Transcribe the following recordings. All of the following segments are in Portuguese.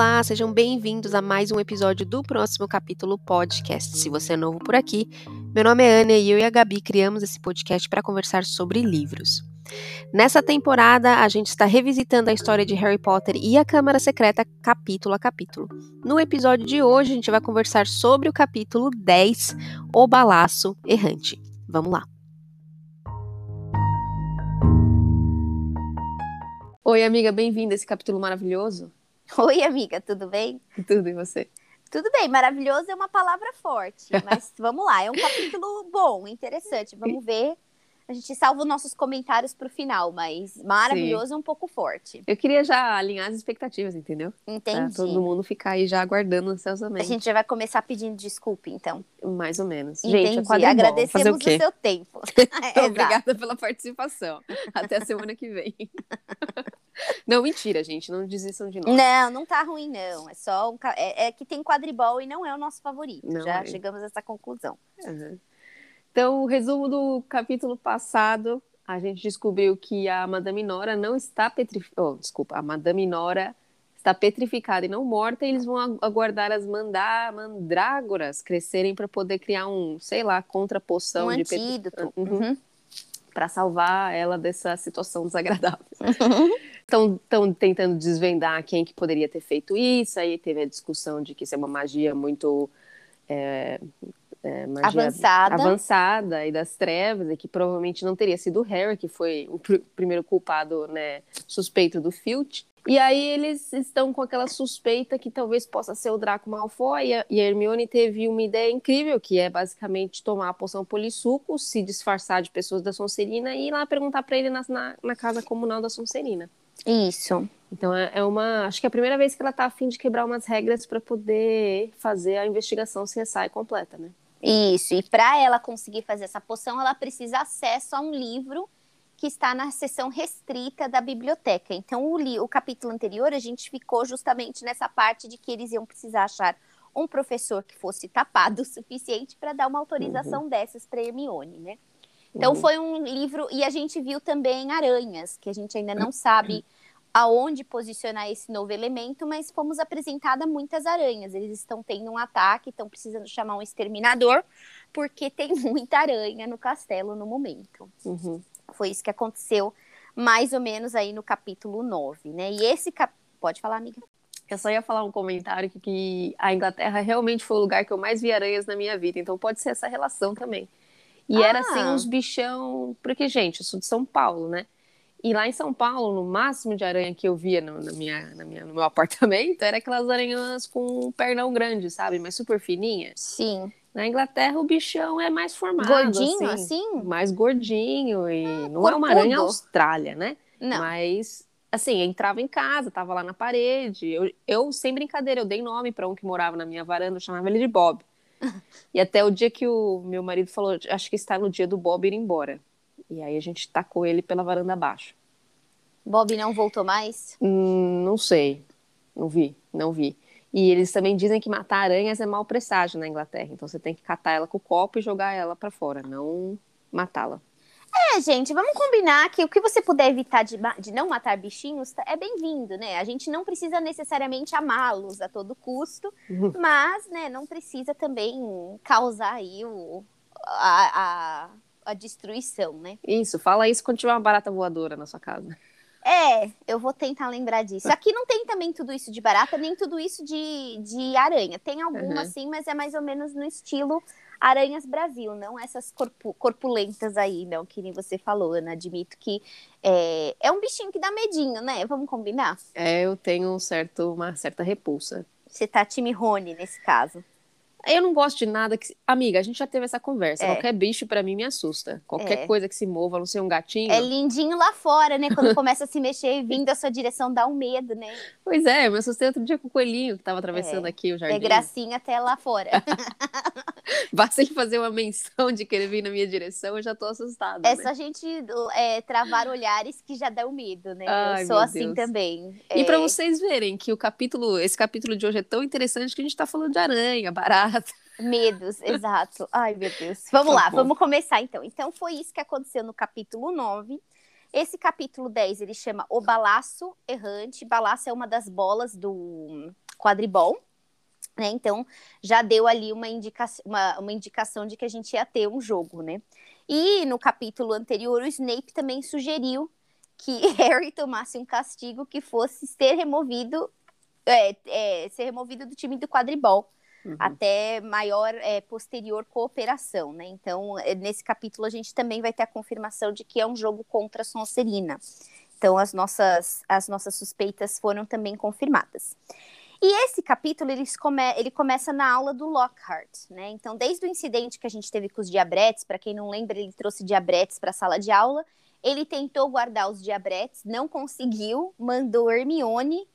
Olá, sejam bem-vindos a mais um episódio do próximo capítulo podcast. Se você é novo por aqui, meu nome é Ana e eu e a Gabi criamos esse podcast para conversar sobre livros. Nessa temporada, a gente está revisitando a história de Harry Potter e a Câmara Secreta capítulo a capítulo. No episódio de hoje, a gente vai conversar sobre o capítulo 10, O Balaço Errante. Vamos lá! Oi, amiga, bem-vinda a esse capítulo maravilhoso. Oi, amiga, tudo bem? Tudo e você? Tudo bem, maravilhoso é uma palavra forte, mas vamos lá, é um capítulo bom, interessante. Vamos ver. A gente salva os nossos comentários para o final, mas maravilhoso é um pouco forte. Eu queria já alinhar as expectativas, entendeu? Entendi. Pra todo mundo ficar aí já aguardando ansiosamente. A gente já vai começar pedindo desculpa, então. Mais ou menos. Entendi. Gente, é Agradecemos o, o, seu tempo. Obrigada pela participação. Até a semana que vem. Não, mentira, gente. Não desistam de nós. Não, não tá ruim, não. É só um, é, é, que tem quadribol e não é o nosso favorito. Não Já é. chegamos a essa conclusão. Uhum. Então, o resumo do capítulo passado, a gente descobriu que a Madame Nora não está petrificada. Oh, desculpa, a Madame Nora está petrificada e não morta, e eles vão aguardar as mandá mandrágoras crescerem para poder criar um, sei lá, contra-poção um de antídoto. Uhum. Uhum. Para salvar ela dessa situação desagradável. Estão tentando desvendar quem que poderia ter feito isso, aí teve a discussão de que isso é uma magia muito é, é, magia avançada. avançada e das trevas, e que provavelmente não teria sido o Harry, que foi o pr primeiro culpado né, suspeito do Filch. E aí eles estão com aquela suspeita que talvez possa ser o Draco Malfoy, e a Hermione teve uma ideia incrível, que é basicamente tomar a poção polissuco, se disfarçar de pessoas da Sonserina e ir lá perguntar para ele na, na, na casa comunal da Sonserina. Isso. Então é, é uma. Acho que é a primeira vez que ela está afim de quebrar umas regras para poder fazer a investigação CSI completa, né? Isso. E para ela conseguir fazer essa poção, ela precisa acesso a um livro que está na seção restrita da biblioteca. Então, o, o capítulo anterior, a gente ficou justamente nessa parte de que eles iam precisar achar um professor que fosse tapado o suficiente para dar uma autorização uhum. dessas para Hermione, né? Então uhum. foi um livro e a gente viu também aranhas, que a gente ainda não sabe aonde posicionar esse novo elemento, mas fomos apresentada muitas aranhas. Eles estão tendo um ataque, estão precisando chamar um exterminador, porque tem muita aranha no castelo no momento. Uhum. Foi isso que aconteceu mais ou menos aí no capítulo 9, né? E esse cap... pode falar, amiga? Eu só ia falar um comentário que, que a Inglaterra realmente foi o lugar que eu mais vi aranhas na minha vida, então pode ser essa relação também. E ah. era assim, uns bichão. Porque, gente, eu sou de São Paulo, né? E lá em São Paulo, no máximo de aranha que eu via no, na minha, na minha, no meu apartamento era aquelas aranhas com um pernão grande, sabe? Mas super fininha. Sim. Na Inglaterra, o bichão é mais formado. Gordinho, assim? assim? Mais gordinho. E ah, não é uma aranha Austrália, né? Não. Mas, assim, entrava em casa, tava lá na parede. Eu, eu sem brincadeira, eu dei nome para um que morava na minha varanda, eu chamava ele de Bob. E até o dia que o meu marido falou, acho que está no dia do Bob ir embora. E aí a gente tacou ele pela varanda abaixo. Bob não voltou mais? Hum, não sei. Não vi, não vi. E eles também dizem que matar aranhas é mau presságio na Inglaterra. Então você tem que catar ela com o copo e jogar ela para fora, não matá-la. É, gente, vamos combinar que o que você puder evitar de, de não matar bichinhos tá, é bem-vindo, né? A gente não precisa necessariamente amá-los a todo custo, uhum. mas, né, não precisa também causar aí o, a, a, a destruição, né? Isso, fala isso quando tiver uma barata voadora na sua casa. É, eu vou tentar lembrar disso. Aqui não tem também tudo isso de barata, nem tudo isso de, de aranha. Tem alguma, uhum. sim, mas é mais ou menos no estilo Aranhas Brasil, não essas corpu corpulentas aí, não, que nem você falou, Ana. Admito que é, é um bichinho que dá medinho, né? Vamos combinar? É, eu tenho um certo, uma certa repulsa. Você tá time Rony nesse caso. Eu não gosto de nada que. Amiga, a gente já teve essa conversa. É. Qualquer bicho para mim me assusta. Qualquer é. coisa que se mova, não sei, um gatinho. É lindinho lá fora, né? Quando começa a se mexer e vindo a sua direção, dá um medo, né? Pois é, eu me assustei outro dia com o coelhinho que tava atravessando é. aqui o jardim. É gracinha até lá fora. Basta ele fazer uma menção de querer vir na minha direção, eu já tô assustada. É né? só a gente é, travar olhares que já dão medo, né? Ai, eu sou assim Deus. também. E para vocês verem que o capítulo, esse capítulo de hoje é tão interessante que a gente tá falando de aranha, barata. Medos, exato. Ai, meu Deus. Vamos tá lá, bom. vamos começar então. Então, foi isso que aconteceu no capítulo 9. Esse capítulo 10 ele chama O Balaço Errante. Balaço é uma das bolas do quadribol. Né? Então, já deu ali uma, indica uma, uma indicação de que a gente ia ter um jogo, né? E no capítulo anterior, o Snape também sugeriu que Harry tomasse um castigo que fosse ser removido, é, é, ser removido do time do quadribol. Uhum. até maior é, posterior cooperação, né? Então, é, nesse capítulo a gente também vai ter a confirmação de que é um jogo contra a Sonserina. Então, as nossas, as nossas suspeitas foram também confirmadas. E esse capítulo ele, come, ele começa na aula do Lockhart, né? Então, desde o incidente que a gente teve com os diabretes, para quem não lembra, ele trouxe diabretes para a sala de aula. Ele tentou guardar os diabretes, não conseguiu, mandou Hermione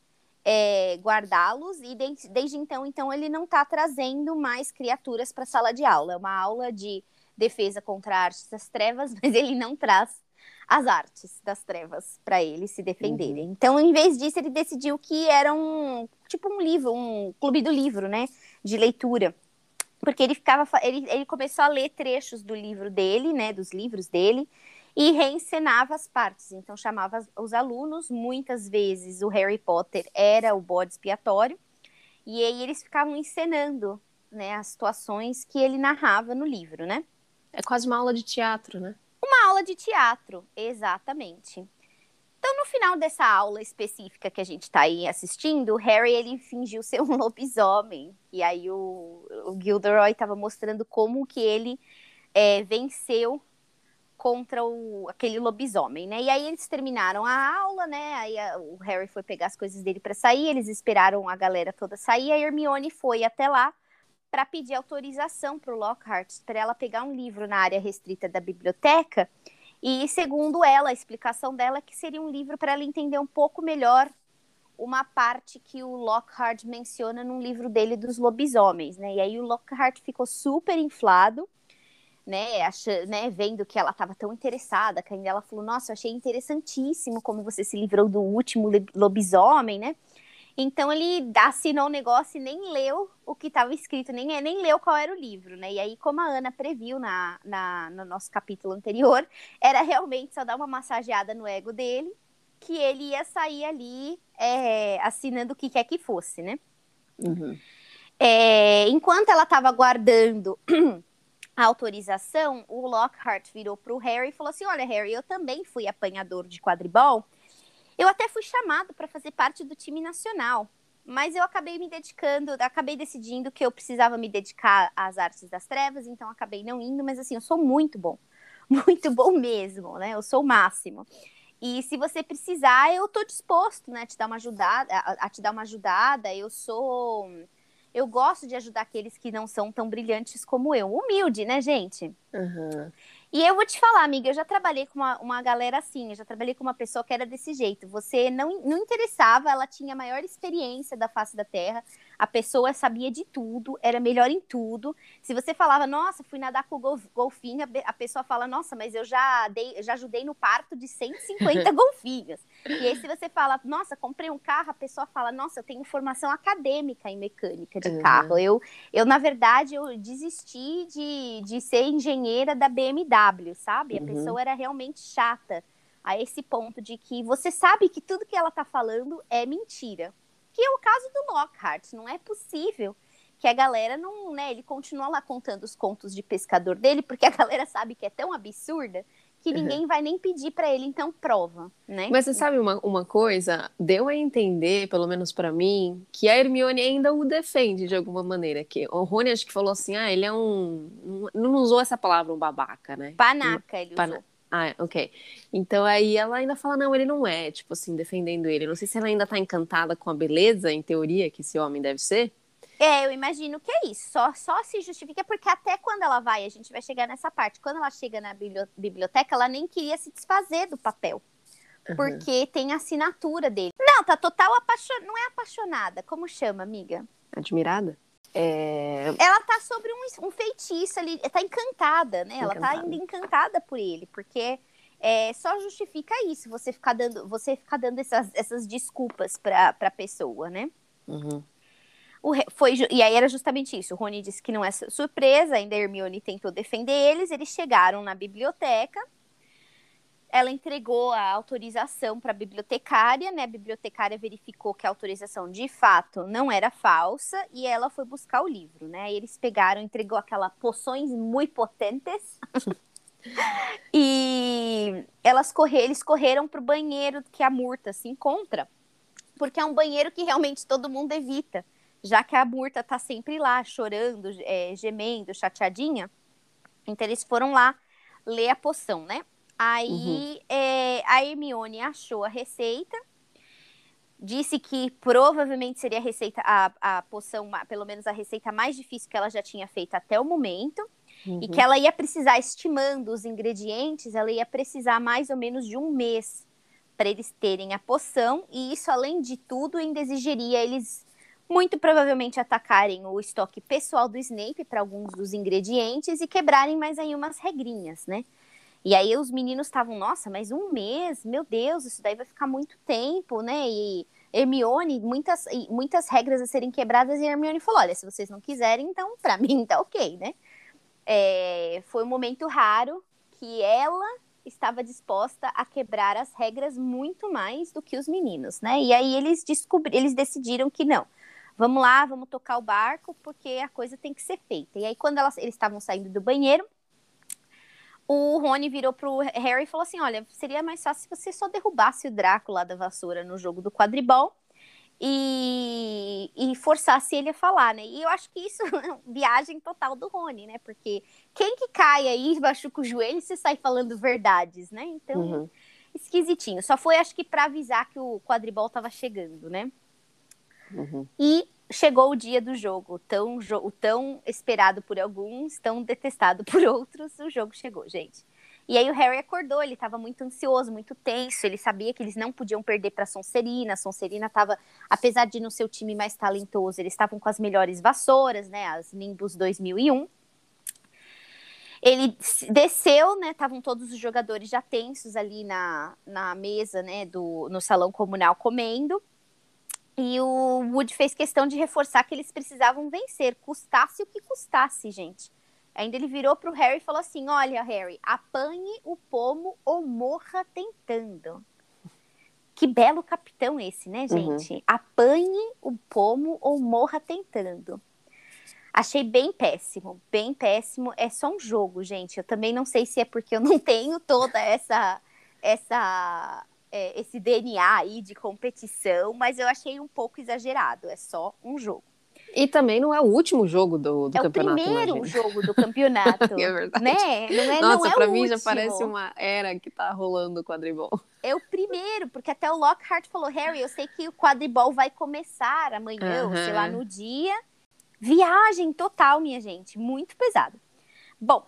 é, guardá-los e de, desde então, então ele não está trazendo mais criaturas para a sala de aula. É uma aula de defesa contra a arte das trevas, mas ele não traz as artes das trevas para eles se defenderem. Uhum. Então, em vez disso, ele decidiu que era um tipo um livro, um clube do livro, né, de leitura. Porque ele ficava, ele, ele começou a ler trechos do livro dele, né, dos livros dele, e reencenava as partes. Então, chamava os alunos, muitas vezes o Harry Potter era o bode expiatório, e aí eles ficavam encenando né, as situações que ele narrava no livro, né? É quase uma aula de teatro, né? Uma aula de teatro, exatamente. Então, no final dessa aula específica que a gente está aí assistindo, o Harry ele fingiu ser um lobisomem. E aí o, o Gilderoy estava mostrando como que ele é, venceu contra o, aquele lobisomem, né? E aí eles terminaram a aula, né? Aí a, o Harry foi pegar as coisas dele para sair, eles esperaram a galera toda sair, a Hermione foi até lá para pedir autorização para o Lockhart para ela pegar um livro na área restrita da biblioteca. E segundo ela, a explicação dela é que seria um livro para ela entender um pouco melhor uma parte que o Lockhart menciona num livro dele dos lobisomens, né? E aí o Lockhart ficou super inflado né, achando, né, vendo que ela estava tão interessada, que ainda ela falou, nossa, eu achei interessantíssimo como você se livrou do último lobisomem, né? Então ele assinou o negócio e nem leu o que estava escrito, nem, nem leu qual era o livro, né? E aí, como a Ana previu na, na, no nosso capítulo anterior, era realmente só dar uma massageada no ego dele, que ele ia sair ali é, assinando o que quer que fosse, né? Uhum. É, enquanto ela estava guardando a autorização, o Lockhart virou para o Harry e falou assim: Olha, Harry, eu também fui apanhador de quadribol. Eu até fui chamado para fazer parte do time nacional, mas eu acabei me dedicando, acabei decidindo que eu precisava me dedicar às artes das trevas, então acabei não indo, mas assim, eu sou muito bom, muito bom mesmo, né? Eu sou o máximo. E se você precisar, eu tô disposto, né, a te dar uma ajudada, a, a te dar uma ajudada. Eu sou eu gosto de ajudar aqueles que não são tão brilhantes como eu. Humilde, né, gente? Uhum. E eu vou te falar, amiga, eu já trabalhei com uma, uma galera assim, eu já trabalhei com uma pessoa que era desse jeito. Você não, não interessava, ela tinha a maior experiência da face da Terra, a pessoa sabia de tudo, era melhor em tudo. Se você falava, nossa, fui nadar com o golfinho, a pessoa fala, nossa, mas eu já, dei, já ajudei no parto de 150 golfinhos. E aí, se você fala, nossa, comprei um carro, a pessoa fala, nossa, eu tenho formação acadêmica em mecânica de uhum. carro. Eu, eu, na verdade, eu desisti de, de ser engenheira da BMW, sabe? A uhum. pessoa era realmente chata a esse ponto de que você sabe que tudo que ela tá falando é mentira. Que é o caso do Lockhart. Não é possível que a galera não, né? Ele continua lá contando os contos de pescador dele, porque a galera sabe que é tão absurda que uhum. ninguém vai nem pedir para ele, então prova, né? Mas você sabe uma, uma coisa? Deu a entender, pelo menos para mim, que a Hermione ainda o defende de alguma maneira. Que o Rony acho que falou assim, ah, ele é um... Não usou essa palavra, um babaca, né? Panaca, ele Pana... usou. Ah, ok. Então aí ela ainda fala, não, ele não é, tipo assim, defendendo ele. Não sei se ela ainda tá encantada com a beleza, em teoria, que esse homem deve ser. É, eu imagino que é isso. Só, só se justifica porque até quando ela vai, a gente vai chegar nessa parte. Quando ela chega na biblioteca, ela nem queria se desfazer do papel. Uhum. Porque tem a assinatura dele. Não, tá total apaixonada. Não é apaixonada. Como chama, amiga? Admirada? É... Ela tá sobre um, um, feitiço ali. Tá encantada, né? Encantada. Ela tá ainda encantada por ele. Porque é, só justifica isso. Você ficar dando, você ficar dando essas, essas desculpas pra, pra pessoa, né? Uhum. Foi, e aí era justamente isso. O Rony disse que não é surpresa, ainda a Hermione tentou defender eles. Eles chegaram na biblioteca. ela entregou a autorização para a bibliotecária, né? A bibliotecária verificou que a autorização de fato não era falsa e ela foi buscar o livro, né? Eles pegaram, entregou aquela poções muito potentes. e elas correr, eles correram para o banheiro que a Murta se encontra, porque é um banheiro que realmente todo mundo evita, já que a Murta tá sempre lá chorando, é, gemendo, chateadinha. Então eles foram lá ler a poção, né? Aí uhum. é, a Hermione achou a receita, disse que provavelmente seria a receita, a, a poção, pelo menos a receita mais difícil que ela já tinha feito até o momento. Uhum. E que ela ia precisar, estimando os ingredientes, ela ia precisar mais ou menos de um mês para eles terem a poção. E isso, além de tudo, ainda exigiria eles muito provavelmente atacarem o estoque pessoal do Snape para alguns dos ingredientes e quebrarem mais aí umas regrinhas, né? E aí os meninos estavam, nossa, mas um mês, meu Deus, isso daí vai ficar muito tempo, né? E Hermione, muitas, muitas regras a serem quebradas, e Hermione falou: olha, se vocês não quiserem, então para mim tá ok, né? É, foi um momento raro que ela estava disposta a quebrar as regras muito mais do que os meninos, né? E aí eles descobriram, eles decidiram que não. Vamos lá, vamos tocar o barco, porque a coisa tem que ser feita. E aí, quando elas, eles estavam saindo do banheiro, o Rony virou pro Harry e falou assim: Olha, seria mais fácil se você só derrubasse o Drácula da vassoura no jogo do quadribol e, e forçasse ele a falar, né? E eu acho que isso é viagem total do Rony, né? Porque quem que cai aí, machuca o joelho e você sai falando verdades, né? Então, uhum. esquisitinho. Só foi, acho que, para avisar que o quadribol tava chegando, né? Uhum. E chegou o dia do jogo, tão, tão esperado por alguns, tão detestado por outros, o jogo chegou, gente. E aí o Harry acordou, ele estava muito ansioso, muito tenso, ele sabia que eles não podiam perder para Sonserina, a Sonserina estava, apesar de não ser o time mais talentoso, eles estavam com as melhores vassouras, né, as Nimbus 2001. Ele desceu, né, estavam todos os jogadores já tensos ali na, na mesa, né, do, no salão comunal comendo, e o Wood fez questão de reforçar que eles precisavam vencer, custasse o que custasse, gente. Ainda ele virou para o Harry e falou assim: Olha, Harry, apanhe o pomo ou morra tentando. Que belo capitão esse, né, uhum. gente? Uhum. Apanhe o pomo ou morra tentando. Achei bem péssimo, bem péssimo. É só um jogo, gente. Eu também não sei se é porque eu não tenho toda essa essa é, esse DNA aí de competição, mas eu achei um pouco exagerado. É só um jogo. E também não é o último jogo do, do é campeonato. É o primeiro imagina. jogo do campeonato. é verdade. Né? Não é, Nossa, não é pra mim último. já parece uma era que tá rolando o quadribol. É o primeiro, porque até o Lockhart falou, Harry, eu sei que o quadribol vai começar amanhã, ou sei lá, no dia. Viagem total, minha gente. Muito pesado. Bom,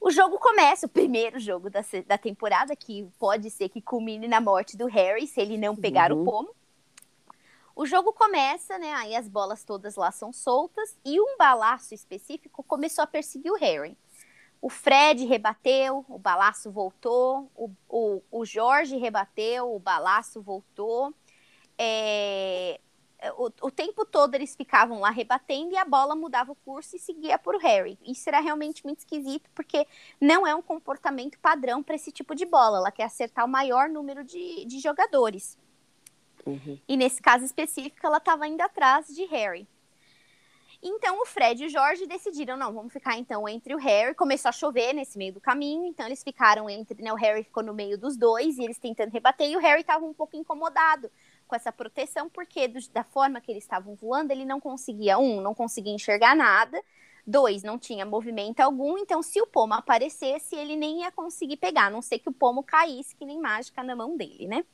o jogo começa, o primeiro jogo da, da temporada, que pode ser que culmine na morte do Harry, se ele não pegar uhum. o pomo. O jogo começa, né? Aí as bolas todas lá são soltas e um balaço específico começou a perseguir o Harry. O Fred rebateu, o balaço voltou, o, o, o Jorge rebateu, o balaço voltou. É, o, o, tempo todo eles ficavam lá rebatendo e a bola mudava o curso e seguia por Harry. Isso era realmente muito esquisito, porque não é um comportamento padrão para esse tipo de bola. Ela quer acertar o maior número de, de jogadores. Uhum. E nesse caso específico, ela estava indo atrás de Harry. Então o Fred e o Jorge decidiram, não, vamos ficar então entre o Harry. Começou a chover nesse meio do caminho, então eles ficaram entre, né, o Harry ficou no meio dos dois e eles tentando rebater, e o Harry estava um pouco incomodado com essa proteção, porque do, da forma que eles estavam voando, ele não conseguia, um, não conseguia enxergar nada, dois, não tinha movimento algum, então se o pomo aparecesse, ele nem ia conseguir pegar, a não ser que o pomo caísse, que nem mágica na mão dele, né?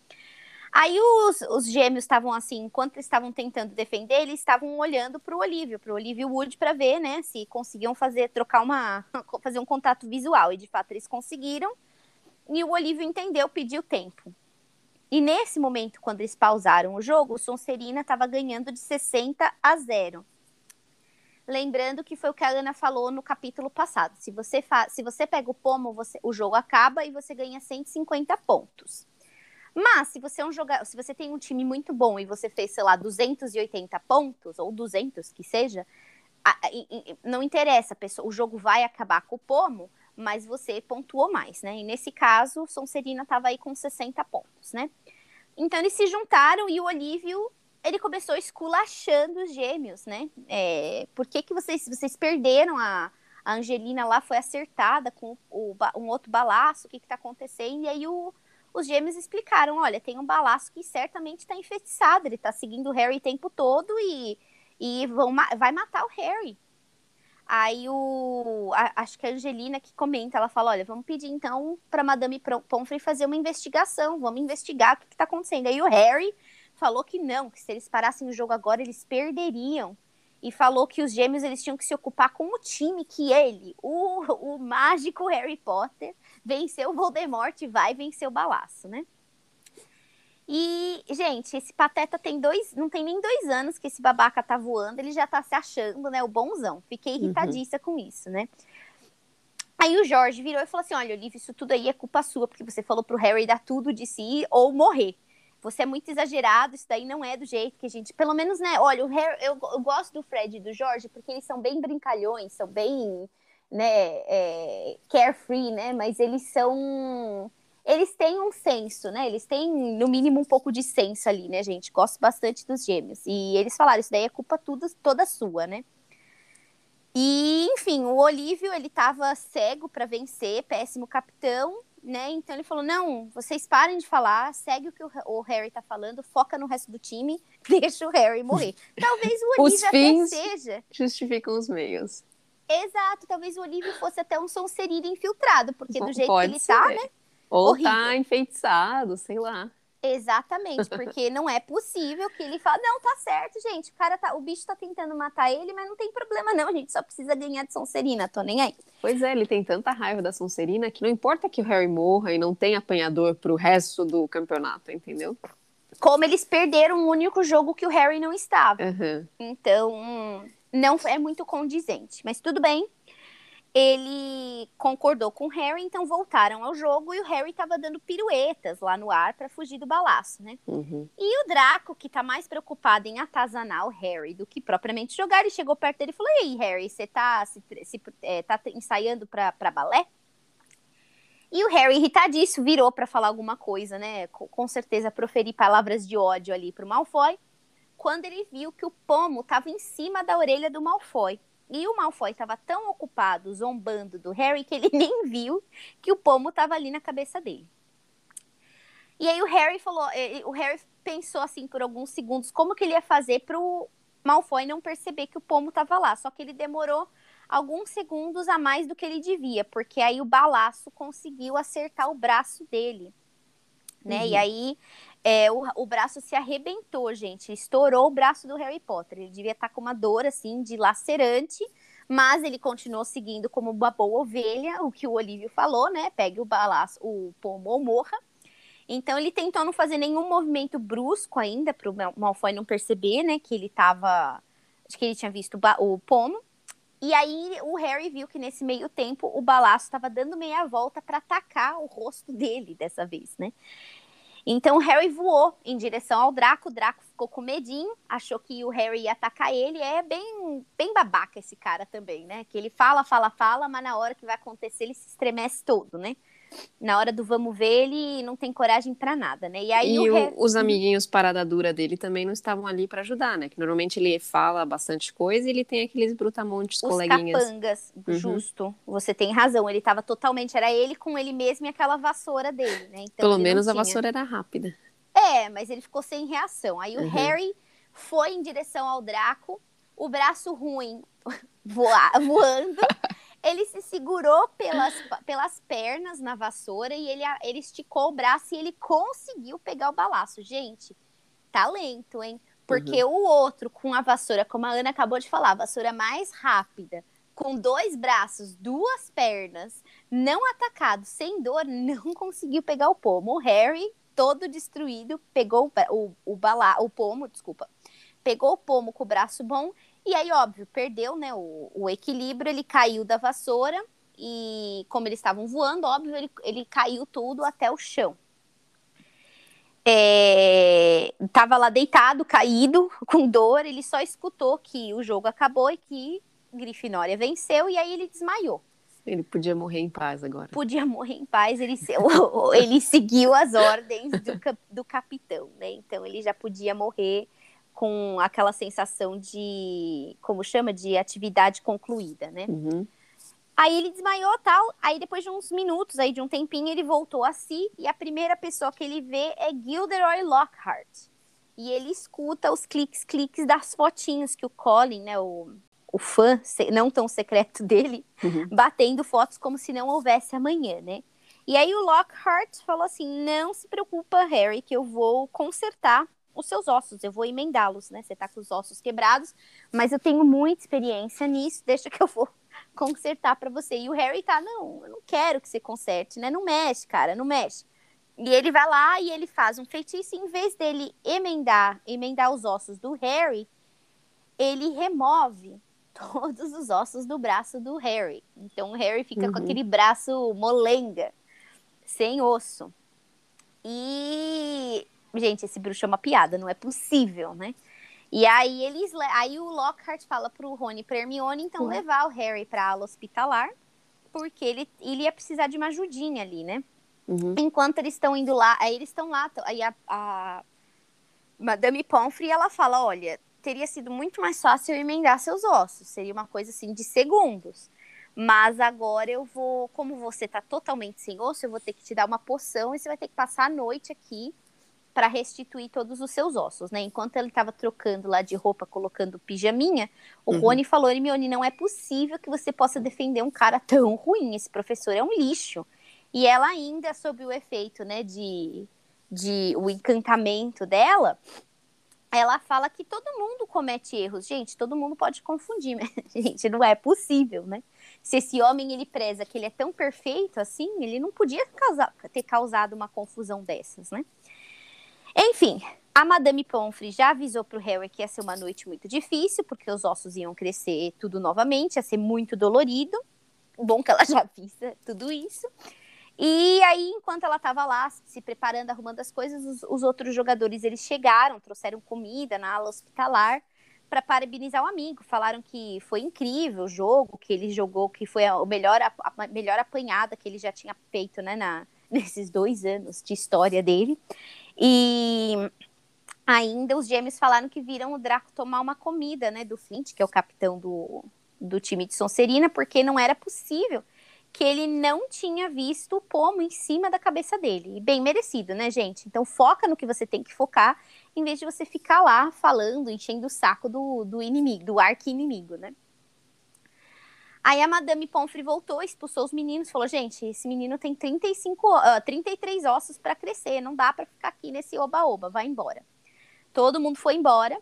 Aí os, os gêmeos estavam assim, enquanto estavam tentando defender, eles estavam olhando para o Olívio, para o Olívio Wood, para ver, né, se conseguiam fazer, trocar uma, fazer um contato visual. E de fato eles conseguiram. E o Olívio entendeu, pediu tempo. E nesse momento, quando eles pausaram o jogo, o Sonserina estava ganhando de 60 a 0. Lembrando que foi o que a Ana falou no capítulo passado. Se você, fa... se você pega o pomo, você... o jogo acaba e você ganha 150 pontos. Mas se você é um jogador, se você tem um time muito bom e você fez, sei lá, 280 pontos ou 200 que seja, não interessa, o jogo vai acabar com o pomo, mas você pontuou mais, né? E nesse caso, Sonserina estava aí com 60 pontos, né? Então eles se juntaram e o Olívio ele começou esculachando os gêmeos, né? É, por que, que vocês, vocês perderam a, a Angelina lá, foi acertada com o, um outro balaço, o que está acontecendo? E aí o, os gêmeos explicaram, olha, tem um balaço que certamente está enfeitiçado, ele está seguindo o Harry o tempo todo e, e vão, vai matar o Harry. Aí o. A, acho que a Angelina que comenta, ela fala: olha, vamos pedir então para Madame Pomfrey fazer uma investigação, vamos investigar o que está acontecendo. Aí o Harry falou que não, que se eles parassem o jogo agora, eles perderiam. E falou que os gêmeos eles tinham que se ocupar com o time que ele, o, o mágico Harry Potter, venceu o Voldemort e vai vencer o balaço, né? E, gente, esse pateta tem dois, não tem nem dois anos que esse babaca tá voando, ele já tá se achando, né, o bonzão. Fiquei uhum. irritadíssima uhum. com isso, né? Aí o Jorge virou e falou assim: Olha, Olivia, isso tudo aí é culpa sua, porque você falou pro Harry dar tudo de si ou morrer você é muito exagerado, isso daí não é do jeito que a gente. Pelo menos, né? Olha, o Harry, eu, eu gosto do Fred e do Jorge, porque eles são bem brincalhões, são bem, né, é, carefree, né? Mas eles são. Eles têm um senso, né? Eles têm, no mínimo, um pouco de senso ali, né, gente? Gosto bastante dos gêmeos. E eles falaram, isso daí é culpa tudo, toda sua, né? E, enfim, o Olívio, ele tava cego para vencer, péssimo capitão, né? Então ele falou: não, vocês parem de falar, segue o que o Harry tá falando, foca no resto do time, deixa o Harry morrer. Talvez o Olívio até seja. Justificam os meios. Exato, talvez o Olívio fosse até um Sonserino infiltrado, porque do jeito Pode que ele ser. tá, né? Ou tá horrível. tá enfeitiçado, sei lá. Exatamente, porque não é possível que ele fale, não, tá certo, gente, o cara tá, o bicho tá tentando matar ele, mas não tem problema não, a gente só precisa ganhar de Sonserina, tô nem aí. Pois é, ele tem tanta raiva da Sonserina que não importa que o Harry morra e não tenha apanhador pro resto do campeonato, entendeu? Como eles perderam o único jogo que o Harry não estava. Uhum. Então, não é muito condizente, mas tudo bem, ele concordou com o Harry, então voltaram ao jogo e o Harry estava dando piruetas lá no ar para fugir do balaço, né? Uhum. E o Draco, que está mais preocupado em atazanar o Harry do que propriamente jogar, ele chegou perto dele e falou: E aí, Harry, você tá, se, se, é, tá ensaiando para balé? E o Harry, irritadíssimo, virou para falar alguma coisa, né? Com, com certeza proferir palavras de ódio ali pro Malfoy, quando ele viu que o pomo estava em cima da orelha do Malfoy. E o Malfoy estava tão ocupado zombando do Harry que ele nem viu que o pomo estava ali na cabeça dele. E aí o Harry falou, o Harry pensou assim por alguns segundos como que ele ia fazer para o Malfoy não perceber que o pomo estava lá. Só que ele demorou alguns segundos a mais do que ele devia, porque aí o balaço conseguiu acertar o braço dele, né? Uhum. E aí é, o, o, braço se arrebentou, gente. Estourou o braço do Harry Potter. Ele devia estar tá com uma dor, assim, de lacerante. Mas ele continuou seguindo como uma boa ovelha, o que o Olívio falou, né? Pegue o balaço, o pomo ou morra. Então ele tentou não fazer nenhum movimento brusco ainda, para o Malfoy não perceber, né? Que ele estava... Que ele tinha visto o pomo. E aí o Harry viu que nesse meio tempo o balaço estava dando meia volta para atacar o rosto dele dessa vez, né? Então Harry voou em direção ao Draco, o Draco ficou com medinho, achou que o Harry ia atacar ele. É bem, bem babaca esse cara também, né? Que ele fala, fala, fala, mas na hora que vai acontecer ele se estremece todo, né? Na hora do vamos ver, ele não tem coragem para nada, né? E aí e o, re... os amiguinhos parada dura dele também não estavam ali para ajudar, né? Que normalmente ele fala bastante coisa e ele tem aqueles brutamontes os coleguinhas. capangas, uhum. justo. Você tem razão, ele estava totalmente, era ele com ele mesmo e aquela vassoura dele, né? Então, Pelo menos a vassoura era rápida. É, mas ele ficou sem reação. Aí uhum. o Harry foi em direção ao Draco, o braço ruim voa, voando. Ele se segurou pelas, pelas pernas na vassoura e ele, ele esticou o braço e ele conseguiu pegar o balaço. Gente, talento, hein? Porque uhum. o outro, com a vassoura, como a Ana acabou de falar, a vassoura mais rápida, com dois braços, duas pernas, não atacado, sem dor, não conseguiu pegar o pomo. O Harry, todo destruído, pegou o, o, o, bala, o pomo, desculpa, pegou o pomo com o braço bom e aí, óbvio, perdeu né, o, o equilíbrio, ele caiu da vassoura e, como eles estavam voando, óbvio, ele, ele caiu tudo até o chão. É, tava lá deitado, caído, com dor, ele só escutou que o jogo acabou e que Grifinória venceu, e aí ele desmaiou. Ele podia morrer em paz agora. Podia morrer em paz, ele, ele seguiu as ordens do, do capitão, né? Então ele já podia morrer com aquela sensação de, como chama, de atividade concluída, né? Uhum. Aí ele desmaiou tal, aí depois de uns minutos, aí de um tempinho, ele voltou a si, e a primeira pessoa que ele vê é Gilderoy Lockhart. E ele escuta os cliques-cliques das fotinhos que o Colin, né, o, o fã não tão secreto dele, uhum. batendo fotos como se não houvesse amanhã, né? E aí o Lockhart falou assim: não se preocupa, Harry, que eu vou consertar os seus ossos, eu vou emendá-los, né? Você tá com os ossos quebrados, mas eu tenho muita experiência nisso, deixa que eu vou consertar para você. E o Harry tá, não, eu não quero que você conserte, né? Não mexe, cara, não mexe. E ele vai lá e ele faz um feitiço, e em vez dele emendar, emendar os ossos do Harry, ele remove todos os ossos do braço do Harry. Então o Harry fica uhum. com aquele braço molenga, sem osso. E gente, esse bruxo é uma piada, não é possível, né? E aí eles, aí o Lockhart fala pro Rony e pra Hermione então uhum. levar o Harry pra ala hospitalar, porque ele, ele ia precisar de uma ajudinha ali, né? Uhum. Enquanto eles estão indo lá, aí eles estão lá, aí a, a Madame Pomfrey, ela fala, olha, teria sido muito mais fácil eu emendar seus ossos, seria uma coisa assim de segundos. Mas agora eu vou, como você tá totalmente sem osso, eu vou ter que te dar uma poção e você vai ter que passar a noite aqui para restituir todos os seus ossos, né? Enquanto ele estava trocando lá de roupa, colocando pijaminha, o uhum. Rony falou: Hermione, não é possível que você possa defender um cara tão ruim. Esse professor é um lixo. E ela ainda, sob o efeito, né, de, de o encantamento dela, ela fala que todo mundo comete erros. Gente, todo mundo pode confundir, mas, gente, não é possível, né? Se esse homem ele preza que ele é tão perfeito assim, ele não podia causar, ter causado uma confusão dessas, né? Enfim, a Madame Pomfrey já avisou para o Harry que ia ser uma noite muito difícil, porque os ossos iam crescer tudo novamente, ia ser muito dolorido. Bom que ela já avisa tudo isso. E aí, enquanto ela estava lá se preparando, arrumando as coisas, os, os, outros jogadores eles chegaram, trouxeram comida na ala hospitalar para parabenizar o amigo. Falaram que foi incrível o jogo que ele jogou, que foi a, melhor, a, a melhor apanhada que ele já tinha feito né, na, nesses dois anos de história dele. E ainda os gêmeos falaram que viram o Draco tomar uma comida, né, do Flint, que é o capitão do, do time de Sonserina, porque não era possível que ele não tinha visto o pomo em cima da cabeça dele. E bem merecido, né, gente? Então foca no que você tem que focar, em vez de você ficar lá falando, enchendo o saco do, do inimigo, do arqui-inimigo, né? Aí a Madame Pomfrey voltou, expulsou os meninos, falou: gente, esse menino tem 35, uh, 33 ossos para crescer, não dá para ficar aqui nesse oba-oba, vai embora. Todo mundo foi embora.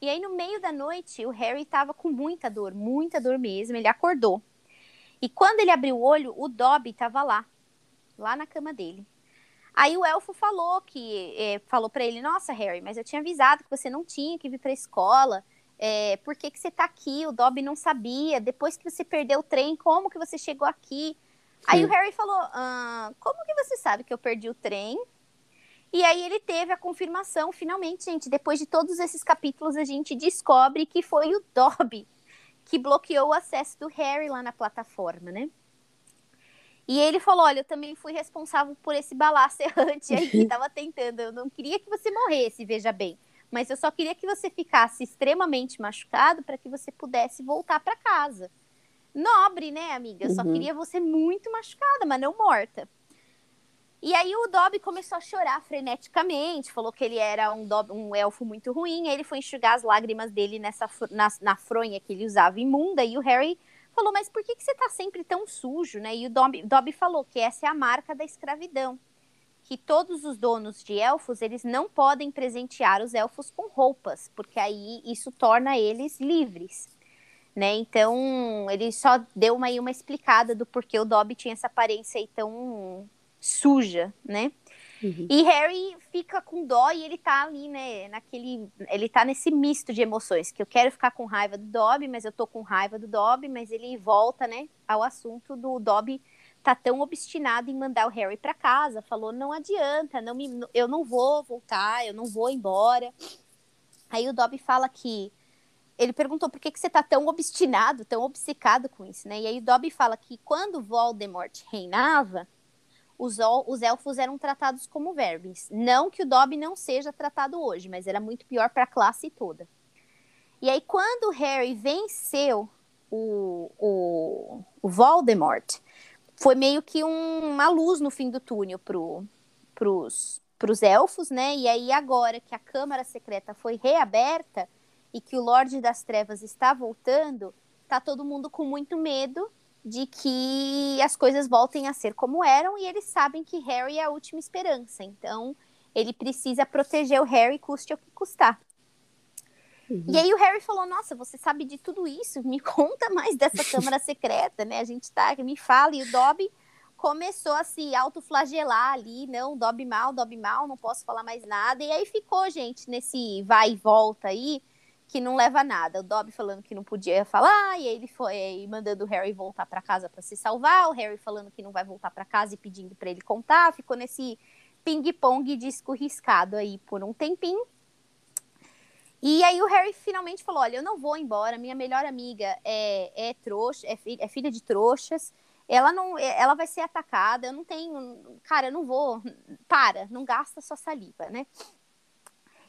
E aí, no meio da noite, o Harry estava com muita dor, muita dor mesmo. Ele acordou. E quando ele abriu o olho, o Dobby estava lá, lá na cama dele. Aí o elfo falou que é, falou para ele: Nossa, Harry, mas eu tinha avisado que você não tinha que vir para a escola é, por que, que você está aqui? O Dobby não sabia. Depois que você perdeu o trem, como que você chegou aqui? Sim. Aí o Harry falou: ah, Como que você sabe que eu perdi o trem? E aí ele teve a confirmação, finalmente, gente. Depois de todos esses capítulos, a gente descobre que foi o Dobby que bloqueou o acesso do Harry lá na plataforma, né? E ele falou: Olha, eu também fui responsável por esse balaço errante aí que estava tentando. Eu não queria que você morresse, veja bem mas eu só queria que você ficasse extremamente machucado para que você pudesse voltar para casa. Nobre, né, amiga? Eu só uhum. queria você muito machucada, mas não morta. E aí o Dobby começou a chorar freneticamente, falou que ele era um, Dobby, um elfo muito ruim, aí ele foi enxugar as lágrimas dele nessa, na, na fronha que ele usava imunda, e o Harry falou, mas por que, que você tá sempre tão sujo, né? E o Dobby, Dobby falou que essa é a marca da escravidão que todos os donos de elfos, eles não podem presentear os elfos com roupas, porque aí isso torna eles livres. Né? Então, ele só deu uma, aí uma explicada do porquê o Dobby tinha essa aparência tão suja, né? Uhum. E Harry fica com dó e ele tá ali, né, naquele, ele tá nesse misto de emoções, que eu quero ficar com raiva do Dobby, mas eu tô com raiva do Dobby, mas ele volta, né, ao assunto do Dobby tá tão obstinado em mandar o Harry para casa, falou não adianta, não me, eu não vou voltar, eu não vou embora. Aí o Dobby fala que ele perguntou por que, que você tá tão obstinado, tão obcecado com isso, né? E aí o Dobby fala que quando Voldemort reinava, os, os elfos eram tratados como vermes. Não que o Dobby não seja tratado hoje, mas era muito pior para a classe toda. E aí, quando o Harry venceu o, o, o Voldemort, foi meio que um, uma luz no fim do túnel pro, pros, pros elfos, né? E aí, agora que a Câmara Secreta foi reaberta e que o Lorde das Trevas está voltando, tá todo mundo com muito medo de que as coisas voltem a ser como eram e eles sabem que Harry é a última esperança. Então, ele precisa proteger o Harry custe o que custar. Uhum. E aí o Harry falou: "Nossa, você sabe de tudo isso? Me conta mais dessa câmara secreta, né? A gente tá, me fala". E o Dobby começou a se autoflagelar ali, não, Dobby mal, Dobby mal, não posso falar mais nada. E aí ficou, gente, nesse vai e volta aí que não leva a nada. O Dobby falando que não podia falar, e ele foi mandando o Harry voltar para casa para se salvar, o Harry falando que não vai voltar para casa e pedindo para ele contar, ficou nesse ping-pong de aí por um tempinho. E aí o Harry finalmente falou: Olha, eu não vou embora, minha melhor amiga é, é trouxa, é, fi, é filha de trouxas, ela não ela vai ser atacada, eu não tenho. Cara, eu não vou. Para, não gasta sua saliva, né?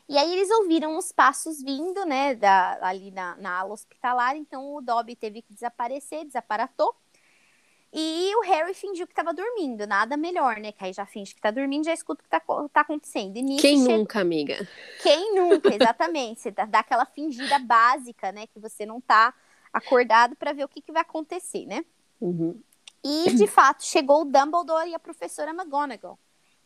E aí eles ouviram os passos vindo, né, da, ali na, na ala hospitalar, então o Dobby teve que desaparecer, desaparatou. E o Harry fingiu que estava dormindo, nada melhor, né? Que aí já finge que está dormindo, já escuta o que está tá acontecendo. Quem chega... nunca, amiga? Quem nunca, exatamente. Você dá aquela fingida básica, né? Que você não está acordado para ver o que, que vai acontecer, né? Uhum. E, de fato, chegou o Dumbledore e a professora McGonagall.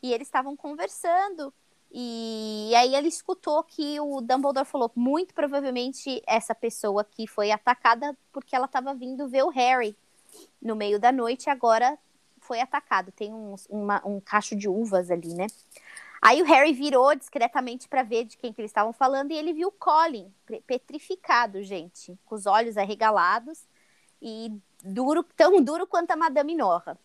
E eles estavam conversando e aí ele escutou que o Dumbledore falou, muito provavelmente essa pessoa que foi atacada porque ela estava vindo ver o Harry no meio da noite agora foi atacado. Tem um, uma, um cacho de uvas ali, né? Aí o Harry virou discretamente para ver de quem que eles estavam falando e ele viu Colin petrificado, gente, com os olhos arregalados e duro, tão duro quanto a Madame Norra.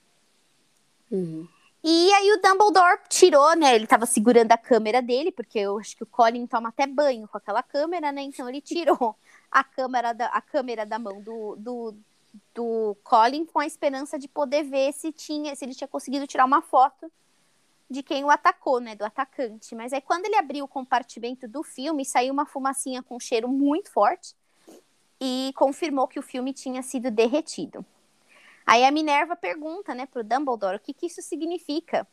Uhum. E aí o Dumbledore tirou, né? Ele tava segurando a câmera dele, porque eu acho que o Colin toma até banho com aquela câmera, né? Então ele tirou a câmera da, a câmera da mão do, do, do Colin com a esperança de poder ver se tinha, se ele tinha conseguido tirar uma foto de quem o atacou, né? Do atacante. Mas aí quando ele abriu o compartimento do filme, saiu uma fumacinha com cheiro muito forte e confirmou que o filme tinha sido derretido. Aí a Minerva pergunta, né, pro Dumbledore o que, que isso significa,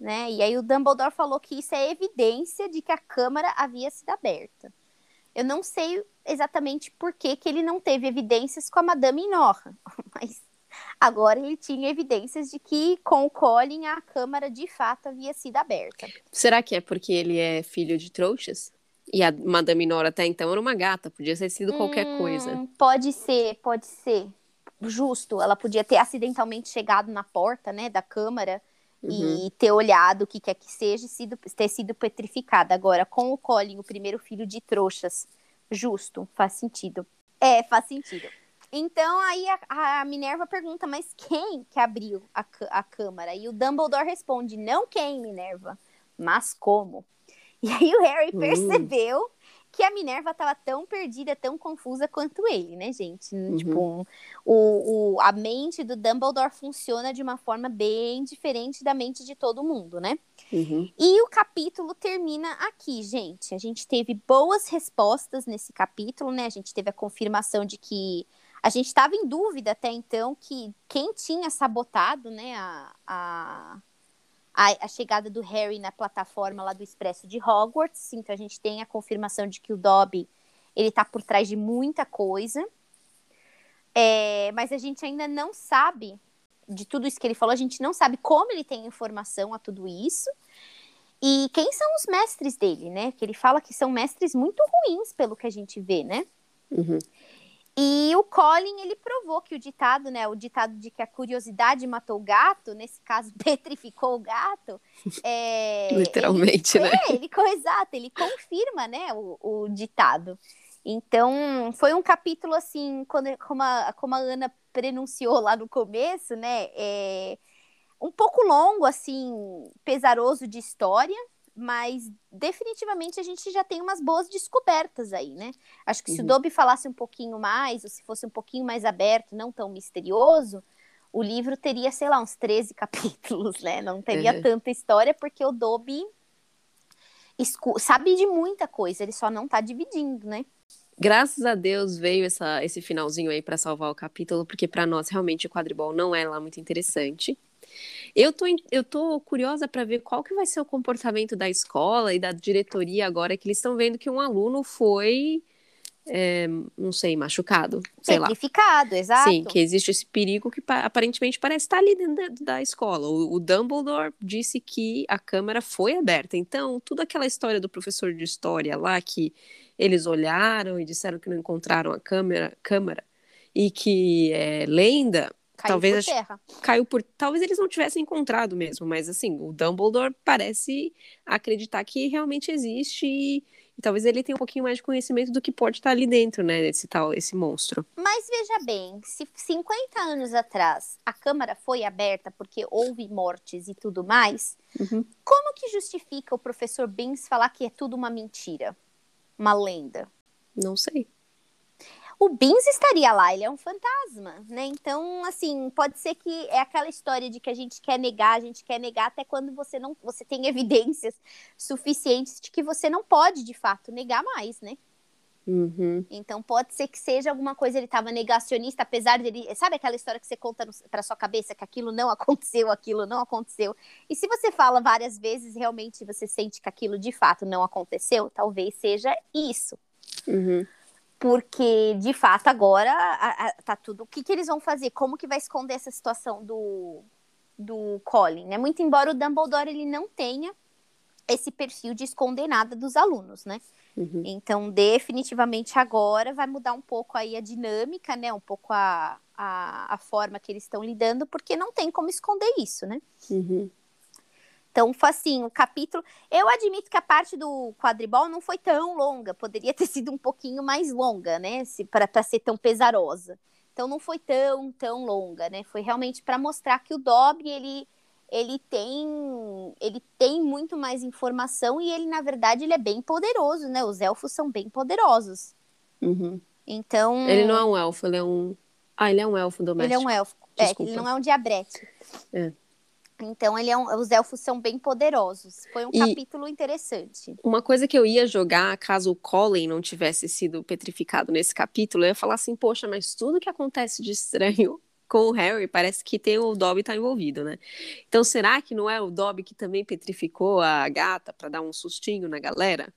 né? E aí o Dumbledore falou que isso é evidência de que a câmara havia sido aberta. Eu não sei exatamente por que, que ele não teve evidências com a Madame Norra, mas agora ele tinha evidências de que com o Colin a câmara de fato havia sido aberta. Será que é porque ele é filho de trouxas? E a Madame Nora até então era uma gata, podia ter sido qualquer hum, coisa. Pode ser, pode ser justo. Ela podia ter acidentalmente chegado na porta, né, da câmara uhum. e ter olhado o que quer que seja e sido, ter sido petrificada. Agora, com o Colin, o primeiro filho de trouxas, justo, faz sentido. É, faz sentido. Então, aí a, a Minerva pergunta, mas quem que abriu a, a câmara? E o Dumbledore responde, não quem, Minerva, mas como. E aí o Harry uhum. percebeu que a Minerva estava tão perdida, tão confusa quanto ele, né, gente? Uhum. Tipo, o, o, a mente do Dumbledore funciona de uma forma bem diferente da mente de todo mundo, né? Uhum. E o capítulo termina aqui, gente. A gente teve boas respostas nesse capítulo, né? A gente teve a confirmação de que a gente estava em dúvida até então que quem tinha sabotado, né, a, a a, a, chegada do Harry na plataforma lá do Expresso de Hogwarts. Então a gente tem a confirmação de que o Dobby ele tá por trás de muita coisa. É, mas a gente ainda não sabe de tudo isso que ele falou, a gente não sabe como ele tem informação a tudo isso. E quem são os mestres dele, né? Que ele fala que são mestres muito ruins, pelo que a gente vê, né? Uhum. E o Colin, ele provou que o ditado, né, o ditado de que a curiosidade matou o gato, nesse caso, petrificou o gato. É, Literalmente, ele, né? É, ele, exato, ele confirma, né, o, o, ditado. Então, foi um capítulo, assim, quando, como, a, como a Ana prenunciou lá no começo, né, é, um pouco longo, assim, pesaroso de história, mas definitivamente a gente já tem umas boas descobertas aí, né? Acho que se o Uhum. Dobby falasse um pouquinho mais, ou se fosse um pouquinho mais aberto, não tão misterioso, o livro teria, sei lá, uns 13 capítulos, né? Não teria Uhum. tanta história, porque o Dobby sabe de muita coisa, ele só não tá dividindo, né? Graças a Deus veio essa, esse finalzinho aí pra salvar o capítulo, porque pra nós realmente o quadribol não é lá muito interessante. Eu tô, eu tô curiosa pra ver qual que vai ser o comportamento da escola e da diretoria agora que eles estão vendo que um aluno foi, é, não sei, machucado, sei lá. Exato. Sim, que existe esse perigo que pa- aparentemente parece estar ali dentro da, da escola. O, o Dumbledore disse que a câmera foi aberta. Então, toda aquela história do professor de história lá, que eles olharam e disseram que não encontraram a câmera, câmera e que é lenda, Caiu talvez por terra. caiu por. Talvez eles não tivessem encontrado mesmo, mas assim, o Dumbledore parece acreditar que realmente existe e, e talvez ele tenha um pouquinho mais de conhecimento do que pode estar ali dentro, né, esse tal, esse monstro. Mas veja bem, se 50 anos atrás a Câmara foi aberta porque houve mortes e tudo mais, Uhum. como que justifica o professor Bins falar que é tudo uma mentira? Uma lenda? Não sei. O Bins estaria lá, ele é um fantasma, né? Então, assim, pode ser que é aquela história de que a gente quer negar, a gente quer negar até quando você não, você tem evidências suficientes de que você não pode, de fato, negar mais, né? Uhum. Então pode ser que seja alguma coisa, ele estava negacionista, apesar dele. Sabe aquela história que você conta pra sua cabeça que aquilo não aconteceu, aquilo não aconteceu? E se você fala várias vezes, realmente você sente que aquilo de fato não aconteceu, talvez seja isso. Uhum. Porque, de fato, agora a- a- tá tudo. O que, que eles vão fazer? Como que vai esconder essa situação do, do Colin? Né? Muito embora o Dumbledore ele não tenha esse perfil de esconder nada dos alunos, né? Uhum. Então, definitivamente agora vai mudar um pouco aí a dinâmica, né? Um pouco a, a, a forma que eles estão lidando, porque não tem como esconder isso, né? Uhum. Então, foi assim, o capítulo. Eu admito que a parte do quadribol não foi tão longa, poderia ter sido um pouquinho mais longa, né? Para ser tão pesarosa. Então, não foi tão, tão longa, né? Foi realmente para mostrar que o Dobby, ele, ele tem ele tem muito mais informação e ele, na verdade, ele é bem poderoso, né? Os elfos são bem poderosos. Uhum. Então. Ele não é um elfo, ele é um. Ah, ele é um elfo doméstico. Ele é um elfo. É, Desculpa. ele não é um diabrete. É. Então, ele é um, os elfos são bem poderosos. Foi um E- capítulo interessante. Uma coisa que eu ia jogar, caso o Colin não tivesse sido petrificado nesse capítulo, eu ia falar assim, poxa, mas tudo que acontece de estranho com o Harry parece que tem o Dobby tá envolvido, né? Então será que não é o Dobby que também petrificou a gata pra dar um sustinho na galera?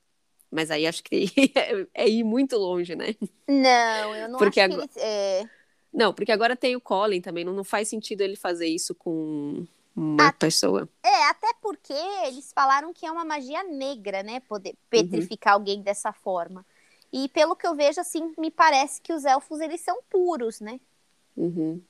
Mas aí acho que é, é ir muito longe, né? Não, eu não Porque acho agora- que ele. é, Não, porque agora tem o Colin também, não, não faz sentido ele fazer isso com uma pessoa. É, até porque eles falaram que é uma magia negra, né? Poder petrificar alguém dessa forma. E pelo que eu vejo, assim, me parece que os elfos, eles são puros, né? Uhum.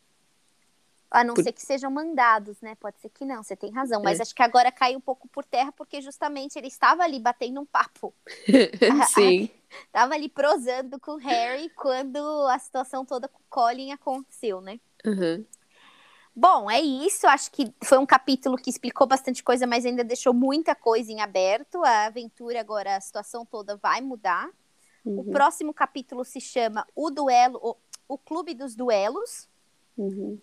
A não Por- ser que sejam mandados, né? Pode ser que não, você tem razão. Mas É. acho que agora cai um pouco por terra, porque justamente ele estava ali batendo um papo. Sim. Estava ali prosando com o Harry quando a situação toda com o Colin aconteceu, né? Uhum. Bom, é isso. Acho que foi um capítulo que explicou bastante coisa, mas ainda deixou muita coisa em aberto. A aventura agora, a situação toda vai mudar. O Uhum. próximo capítulo se chama O Duelo, o, o Clube dos Duelos. Uhum.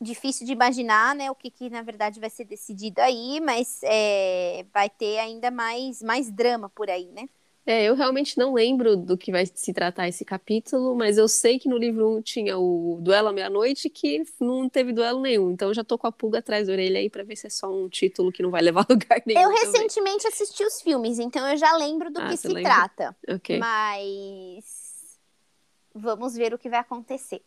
Difícil de imaginar, né, o que, que na verdade vai ser decidido aí, mas é, vai ter ainda mais, mais drama por aí, né? É, eu realmente não lembro do que vai se tratar esse capítulo, mas eu sei que no livro 1 tinha o duelo à meia-noite que não teve duelo nenhum. Então eu já tô com a pulga atrás da orelha aí pra ver se é só um título que não vai levar lugar nenhum. Eu também. recentemente assisti os filmes, então eu já lembro do Ah, que se lembra? trata. Ok, Mas vamos ver o que vai acontecer.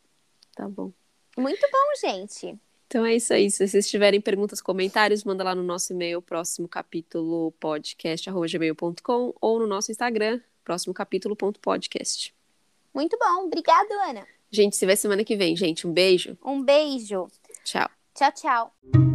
tá bom. Muito bom, gente. Então é isso aí. Se vocês tiverem perguntas, comentários, manda lá no nosso e-mail, próximo capítulo podcast.gmail.com ou no nosso Instagram, próximo capítulo.podcast. Muito bom. Obrigada, Ana. Gente, se vê semana que vem, gente. Um beijo. Um beijo. Tchau. Tchau, tchau.